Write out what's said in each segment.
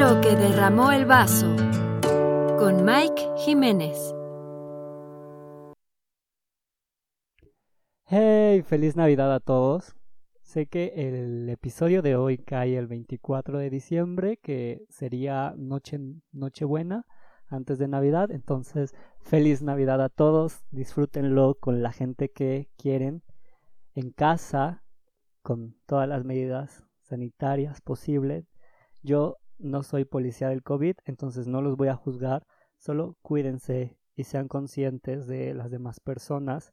Lo que derramó el vaso con Mike Jiménez. Hey, feliz Navidad a todos. Sé que el episodio de hoy cae el 24 de diciembre, que sería noche Nochebuena antes de Navidad. Entonces, feliz Navidad a todos. Disfrútenlo con la gente que quieren en casa, con todas las medidas sanitarias posibles. Yo no soy policía del COVID, entonces no los voy a juzgar. Solo cuídense y sean conscientes de las demás personas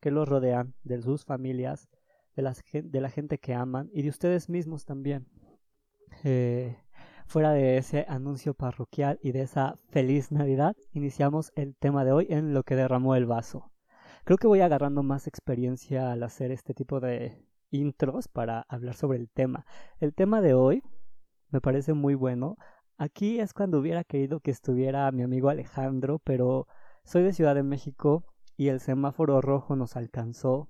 que los rodean, de sus familias, de, la gente que aman y de ustedes mismos también. Eh, fuera de ese anuncio parroquial y de esa feliz Navidad, iniciamos el tema de hoy en lo que derramó el vaso. Creo que voy agarrando más experiencia al hacer este tipo de intros para hablar sobre el tema. El tema de hoy me parece muy bueno. Aquí es cuando hubiera querido que estuviera mi amigo Alejandro, pero soy de Ciudad de México y el semáforo rojo nos alcanzó.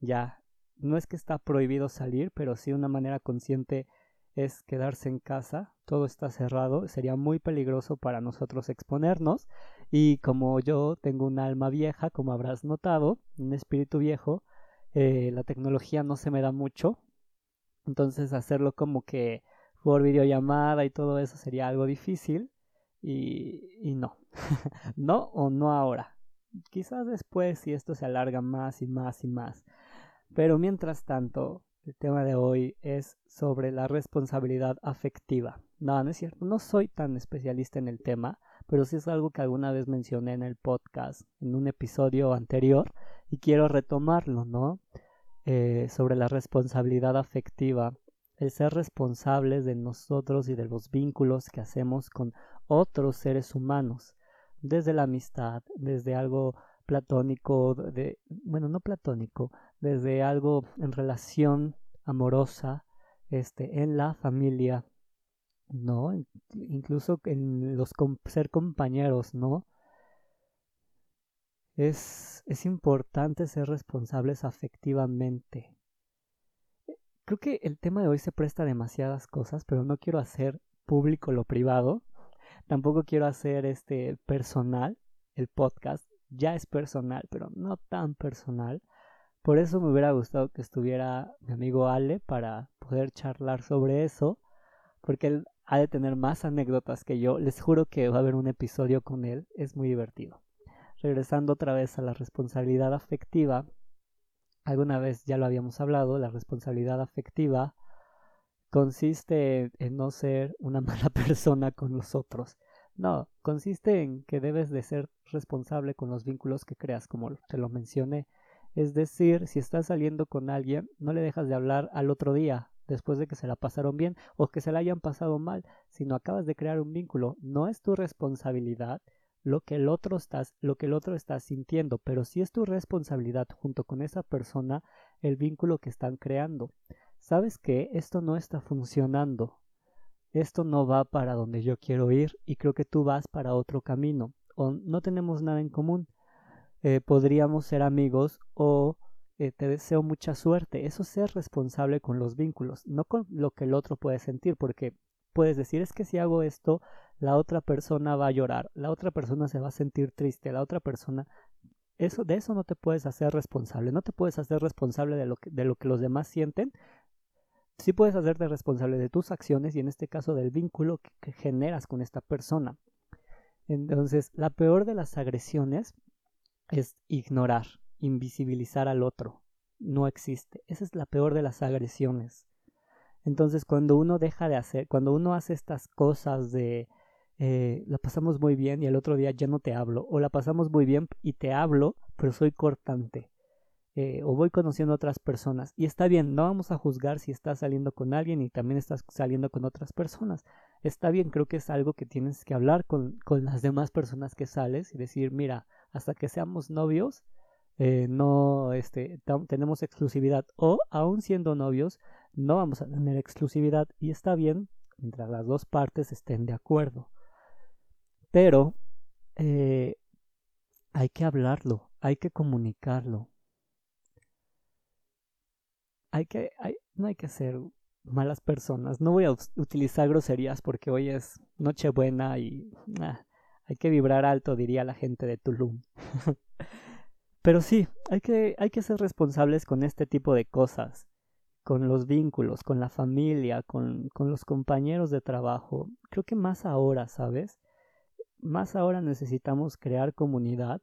Ya, no es que está prohibido salir, pero sí una manera consciente es quedarse en casa. Todo está cerrado, sería muy peligroso para nosotros exponernos. Y como yo tengo un alma vieja, como habrás notado, un espíritu viejo, eh, la tecnología no se me da mucho. Entonces hacerlo como que por videollamada y todo eso sería algo difícil. Y, y no, no o no ahora. Quizás después si esto se alarga más y más y más. Pero mientras tanto, el tema de hoy es sobre la responsabilidad afectiva. No, no es cierto, no soy tan especialista en el tema, pero sí es algo que alguna vez mencioné en el podcast, en un episodio anterior, y quiero retomarlo, ¿no? Eh, sobre la responsabilidad afectiva, el ser responsables de nosotros y de los vínculos que hacemos con otros seres humanos desde la amistad, desde algo platónico, de, bueno, no platónico, desde algo en relación amorosa, este, en la familia, ¿no? Incluso en los ser compañeros, ¿no? Es, es importante ser responsables afectivamente. Creo que el tema de hoy se presta a demasiadas cosas, pero no quiero hacer público lo privado, Tampoco quiero hacer este personal, el podcast. Ya es personal, pero no tan personal. Por eso me hubiera gustado que estuviera mi amigo Ale para poder charlar sobre eso. Porque él ha de tener más anécdotas que yo. Les juro que va a haber un episodio con él. Es muy divertido. Regresando otra vez a la responsabilidad afectiva. Alguna vez ya lo habíamos hablado. La responsabilidad afectiva consiste en no ser una mala persona con los otros. No, consiste en que debes de ser responsable con los vínculos que creas, como te lo mencioné. Es decir, si estás saliendo con alguien, no le dejas de hablar al otro día, después de que se la pasaron bien o que se la hayan pasado mal, sino acabas de crear un vínculo. No es tu responsabilidad lo que el otro estás, lo que el otro está sintiendo, pero sí es tu responsabilidad junto con esa persona el vínculo que están creando sabes que esto no está funcionando, esto no va para donde yo quiero ir y creo que tú vas para otro camino o no tenemos nada en común. Eh, podríamos ser amigos o eh, te deseo mucha suerte. Eso es ser responsable con los vínculos, no con lo que el otro puede sentir, porque puedes decir es que si hago esto, la otra persona va a llorar, la otra persona se va a sentir triste, la otra persona eso de eso no te puedes hacer responsable, no te puedes hacer responsable de lo que, de lo que los demás sienten, sí puedes hacerte responsable de tus acciones y en este caso del vínculo que, generas con esta persona. Entonces, la peor de las agresiones es ignorar, invisibilizar al otro. No existe. Esa es la peor de las agresiones. Entonces, cuando uno deja de hacer, cuando uno hace estas cosas de eh, la pasamos muy bien y el otro día ya no te hablo, o la pasamos muy bien y te hablo, pero soy cortante, eh, o voy conociendo otras personas. Y está bien, no vamos a juzgar si estás saliendo con alguien y también estás saliendo con otras personas. Está bien, creo que es algo que tienes que hablar con, con las demás personas que sales y decir, mira, hasta que seamos novios, eh, no este, tenemos exclusividad. O aún siendo novios, no vamos a tener exclusividad. Y está bien mientras las dos partes estén de acuerdo. Pero eh, hay que hablarlo, hay que comunicarlo hay que, hay, no hay que ser malas personas. No voy a utilizar groserías porque hoy es Nochebuena y ah, hay que vibrar alto, diría la gente de Tulum. Pero sí, hay que, hay que ser responsables con este tipo de cosas, con los vínculos, con la familia, con, con los compañeros de trabajo. Creo que más ahora, ¿sabes? Más ahora necesitamos crear comunidad.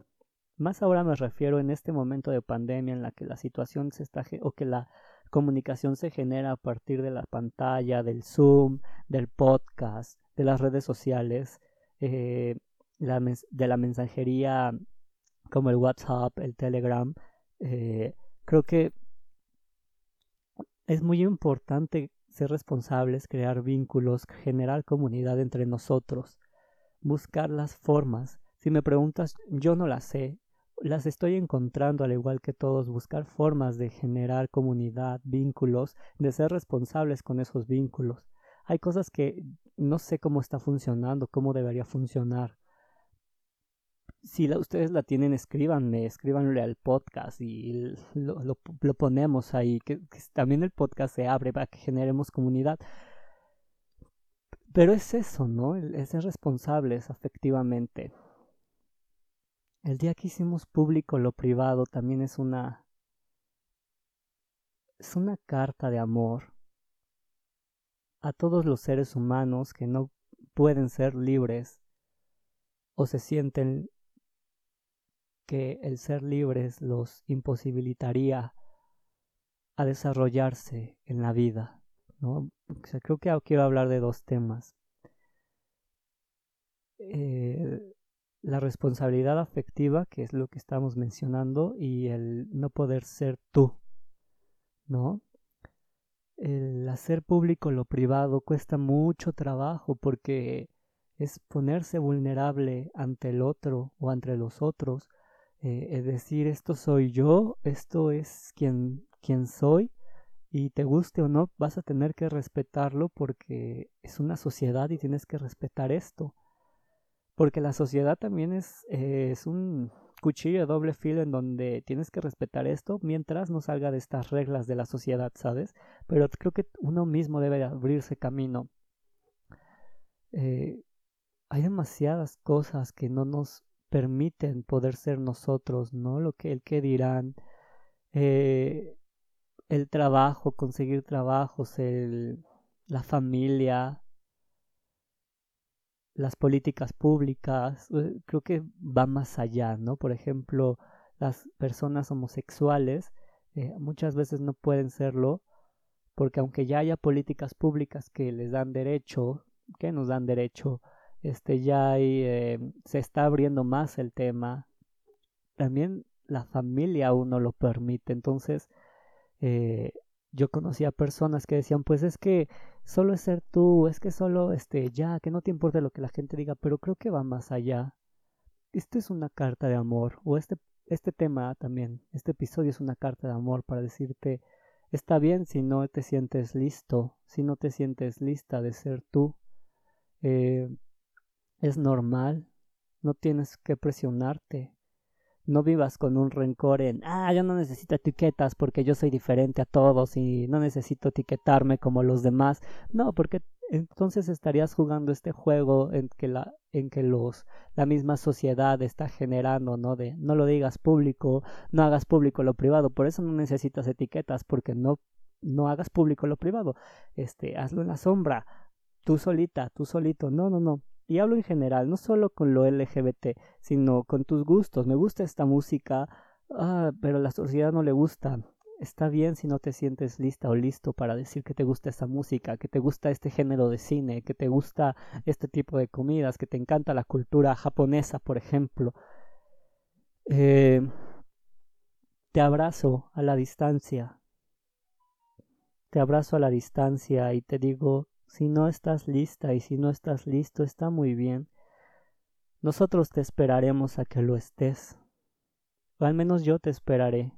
Más ahora me refiero en este momento de pandemia en la que la situación se está o que la comunicación se genera a partir de la pantalla, del Zoom, del podcast, de las redes sociales, eh, de la mensajería como el WhatsApp, el Telegram, eh, creo que es muy importante ser responsables, crear vínculos, generar comunidad entre nosotros, buscar las formas. Si me preguntas, yo no las sé, las estoy encontrando al igual que todos, buscar formas de generar comunidad, vínculos, de ser responsables con esos vínculos. Hay cosas que no sé cómo está funcionando, cómo debería funcionar si ustedes la tienen, escríbanme, escríbanle al podcast y lo, ponemos ahí, que, también el podcast se abre para que generemos comunidad. Pero es eso, ¿no? Es ser responsables afectivamente. El día que hicimos público lo privado también es una... Es una carta de amor a todos los seres humanos que no pueden ser libres o se sienten que el ser libres los imposibilitaría a desarrollarse en la vida. ¿no? creo que quiero hablar de dos temas. Eh, la responsabilidad afectiva, que es lo que estamos mencionando, y el no poder ser tú, ¿no? El hacer público lo privado cuesta mucho trabajo porque es ponerse vulnerable ante el otro o ante los otros eh, es decir, esto soy yo, esto es quien, quien soy, y te guste o no, vas a tener que respetarlo porque es una sociedad y tienes que respetar esto. Porque la sociedad también es, eh, es un cuchillo de doble filo en donde tienes que respetar esto mientras no salga de estas reglas de la sociedad, ¿sabes? Pero creo que uno mismo debe abrirse camino. Eh, hay demasiadas cosas que no nos permiten poder ser nosotros, ¿no? Lo que el que dirán, eh, el trabajo, conseguir trabajos, la familia, las políticas públicas, eh, creo que va más allá, ¿no? Por ejemplo, las personas homosexuales eh, muchas veces no pueden serlo porque aunque ya haya políticas públicas que les dan derecho, que nos dan derecho este ya eh, se está abriendo más el tema. También la familia aún no lo permite. Entonces, eh, yo conocía personas que decían, pues es que solo es ser tú, es que solo, este, ya, que no te importa lo que la gente diga, pero creo que va más allá. Esto es una carta de amor, o este, este tema también, este episodio es una carta de amor para decirte, está bien si no te sientes listo, si no te sientes lista de ser tú. Eh, es normal, no tienes que presionarte. No vivas con un rencor en, ah, yo no necesito etiquetas porque yo soy diferente a todos y no necesito etiquetarme como los demás. No, porque entonces estarías jugando este juego en que la en que los la misma sociedad está generando, ¿no? De no lo digas público, no hagas público lo privado, por eso no necesitas etiquetas porque no no hagas público lo privado. Este, hazlo en la sombra, tú solita, tú solito. No, no, no y hablo en general, no solo con lo LGBT, sino con tus gustos. Me gusta esta música, ah, pero a la sociedad no le gusta. Está bien si no te sientes lista o listo para decir que te gusta esta música, que te gusta este género de cine, que te gusta este tipo de comidas, que te encanta la cultura japonesa, por ejemplo. Eh, te abrazo a la distancia. Te abrazo a la distancia y te digo, si no estás lista y si no estás listo, está muy bien. Nosotros te esperaremos a que lo estés. O al menos yo te esperaré.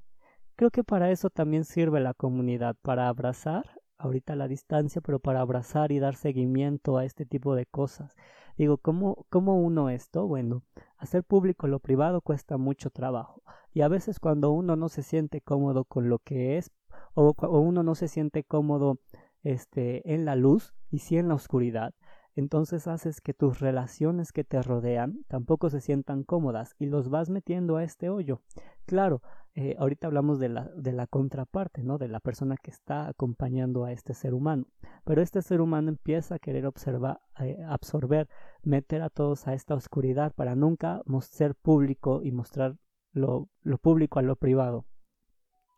Creo que para eso también sirve la comunidad, para abrazar, ahorita la distancia, pero para abrazar y dar seguimiento a este tipo de cosas. Digo, ¿cómo, ¿cómo uno esto? Bueno, hacer público lo privado cuesta mucho trabajo. Y a veces cuando uno no se siente cómodo con lo que es, o, o uno no se siente cómodo este, en la luz y sí en la oscuridad, entonces haces que tus relaciones que te rodean tampoco se sientan cómodas y los vas metiendo a este hoyo. Claro, eh, ahorita hablamos de la, de la contraparte, ¿no? De la persona que está acompañando a este ser humano. Pero este ser humano empieza a querer observar, eh, absorber, meter a todos a esta oscuridad para nunca ser público y mostrar lo, lo público a lo privado.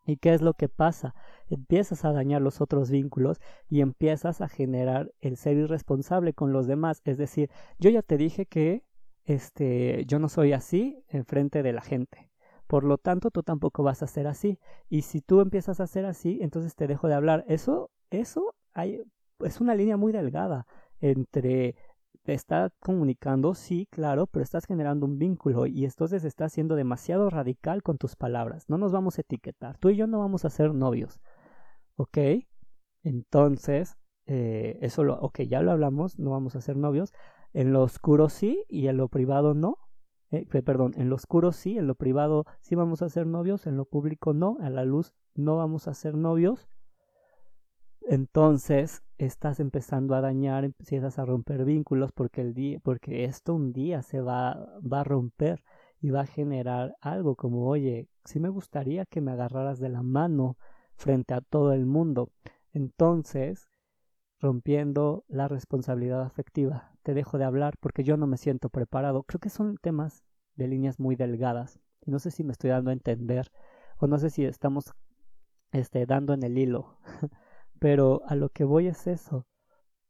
¿Y qué es lo que pasa? Empiezas a dañar los otros vínculos y empiezas a generar el ser irresponsable con los demás. Es decir, yo ya te dije que este, yo no soy así en frente de la gente. Por lo tanto, tú tampoco vas a ser así. Y si tú empiezas a ser así, entonces te dejo de hablar. Eso, eso es una línea muy delgada entre te está comunicando, sí, claro, pero estás generando un vínculo y entonces estás siendo demasiado radical con tus palabras. No nos vamos a etiquetar. Tú y yo no vamos a ser novios. ¿Ok? Entonces, eh, eso lo, ok, ya lo hablamos, no vamos a ser novios. En lo oscuro sí y en lo privado no. Eh, perdón, en lo oscuro sí, en lo privado sí vamos a ser novios, en lo público no, a la luz no vamos a ser novios entonces estás empezando a dañar, empiezas a romper vínculos porque el día, porque esto un día se va, va a romper y va a generar algo como, oye, sí me gustaría que me agarraras de la mano frente a todo el mundo. Entonces, rompiendo la responsabilidad afectiva, te dejo de hablar porque yo no me siento preparado. Creo que son temas de líneas muy delgadas. No sé si me estoy dando a entender o no sé si estamos este, dando en el hilo. Pero a lo que voy es eso.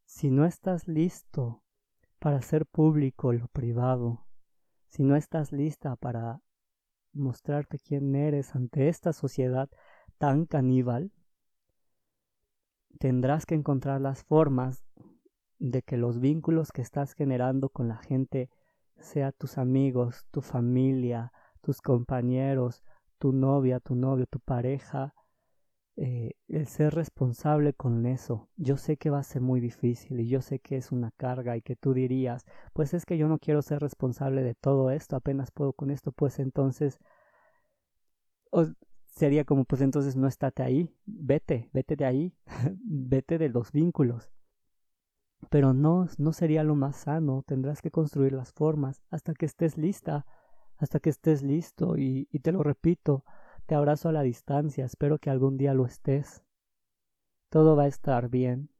Si no estás listo para hacer público lo privado, si no estás lista para mostrarte quién eres ante esta sociedad tan caníbal, tendrás que encontrar las formas de que los vínculos que estás generando con la gente, sea tus amigos, tu familia, tus compañeros, tu novia, tu novio, tu pareja, eh, el ser responsable con eso. Yo sé que va a ser muy difícil y yo sé que es una carga y que tú dirías, pues es que yo no quiero ser responsable de todo esto, apenas puedo con esto, pues entonces sería como, pues entonces no estate ahí, vete, vete de ahí, vete de los vínculos. Pero no, no sería lo más sano, tendrás que construir las formas hasta que estés lista, hasta que estés listo y te lo repito, te abrazo a la distancia, espero que algún día lo estés. Todo va a estar bien.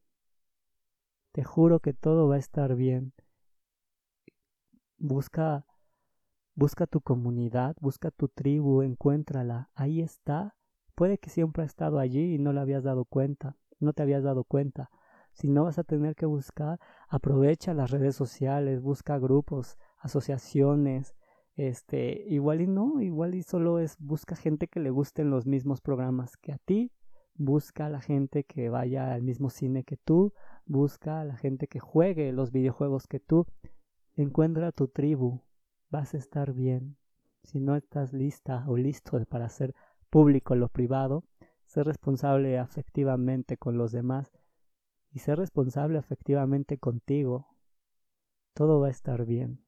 Te juro que todo va a estar bien. Busca busca tu comunidad, busca tu tribu, encuéntrala. Ahí está. Puede que siempre ha estado allí y no le habías dado cuenta, no te habías dado cuenta. Si no vas a tener que buscar, aprovecha las redes sociales, busca grupos, asociaciones, este, igual y no, igual y solo es busca gente que le gusten los mismos programas que a ti, busca a la gente que vaya al mismo cine que tú, busca a la gente que juegue los videojuegos que tú, encuentra tu tribu, vas a estar bien. Si no estás lista o listo para hacer público lo privado, ser responsable afectivamente con los demás y ser responsable afectivamente contigo, todo va a estar bien.